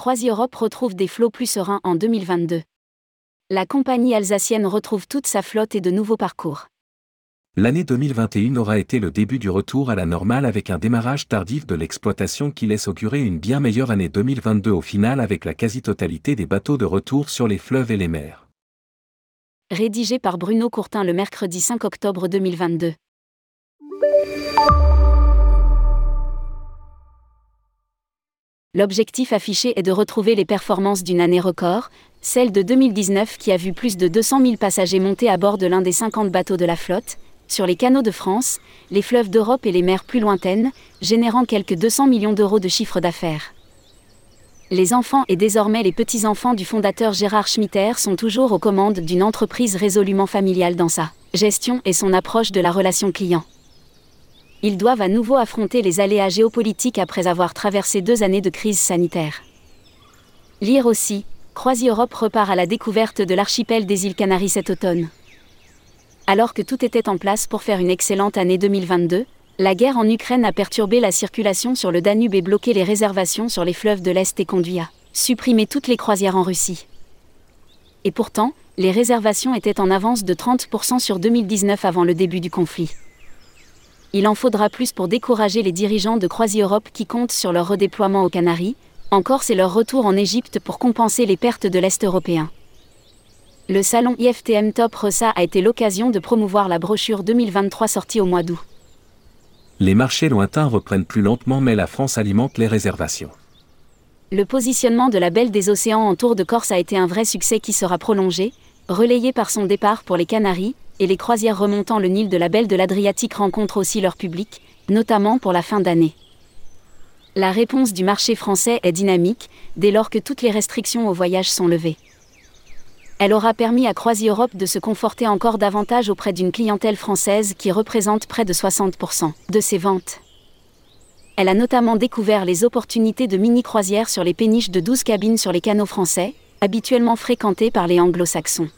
CroisiEurope retrouve des flots plus sereins en 2022. La compagnie alsacienne retrouve toute sa flotte et de nouveaux parcours. L'année 2021 aura été le début du retour à la normale avec un démarrage tardif de l'exploitation qui laisse augurer une bien meilleure année 2022 au final avec la quasi-totalité des bateaux de retour sur les fleuves et les mers. Rédigé par Bruno Courtin le mercredi 5 octobre 2022. L'objectif affiché est de retrouver les performances d'une année record, celle de 2019 qui a vu plus de 200 000 passagers monter à bord de l'un des 50 bateaux de la flotte, sur les canaux de France, les fleuves d'Europe et les mers plus lointaines, générant quelques 200 millions d'euros de chiffre d'affaires. Les enfants et désormais les petits-enfants du fondateur Gérard Schmitter sont toujours aux commandes d'une entreprise résolument familiale dans sa gestion et son approche de la relation client. Ils doivent à nouveau affronter les aléas géopolitiques après avoir traversé deux années de crise sanitaire. Lire aussi, CroisiEurope repart à la découverte de l'archipel des îles Canaries cet automne. Alors que tout était en place pour faire une excellente année 2022, la guerre en Ukraine a perturbé la circulation sur le Danube et bloqué les réservations sur les fleuves de l'Est et conduit à supprimer toutes les croisières en Russie. Et pourtant, les réservations étaient en avance de 30% sur 2019 avant le début du conflit. Il en faudra plus pour décourager les dirigeants de CroisiEurope qui comptent sur leur redéploiement aux Canaries, encore c'est leur retour en Égypte pour compenser les pertes de l'Est européen le salon IFTM Top Ressa a été l'occasion de promouvoir la brochure 2023 sortie au mois d'août. Les marchés lointains reprennent plus lentement mais la France alimente les réservations. Le positionnement de la Belle des Océans en Tour de Corse a été un vrai succès qui sera prolongé, relayé par son départ pour les Canaries, et les croisières remontant le Nil de la Belle de l'Adriatique rencontrent aussi leur public, notamment pour la fin d'année. La réponse du marché français est dynamique, dès lors que toutes les restrictions au voyage sont levées elle aura permis à CroisiEurope de se conforter encore davantage auprès d'une clientèle française qui représente près de 60% de ses ventes. Elle a notamment découvert les opportunités de mini-croisières sur les péniches de 12 cabines sur les canaux français, habituellement fréquentés par les anglo-saxons.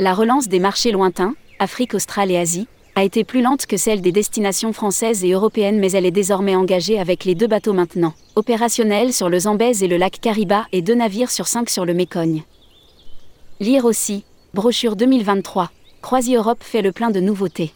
La relance des marchés lointains, Afrique australe et Asie, a été plus lente que celle des destinations françaises et européennes mais elle est désormais engagée avec les deux bateaux maintenant, opérationnels sur le Zambèze et le lac Kariba et deux navires sur cinq sur le Mécogne. Lire aussi, brochure 2023, CroisiEurope fait le plein de nouveautés.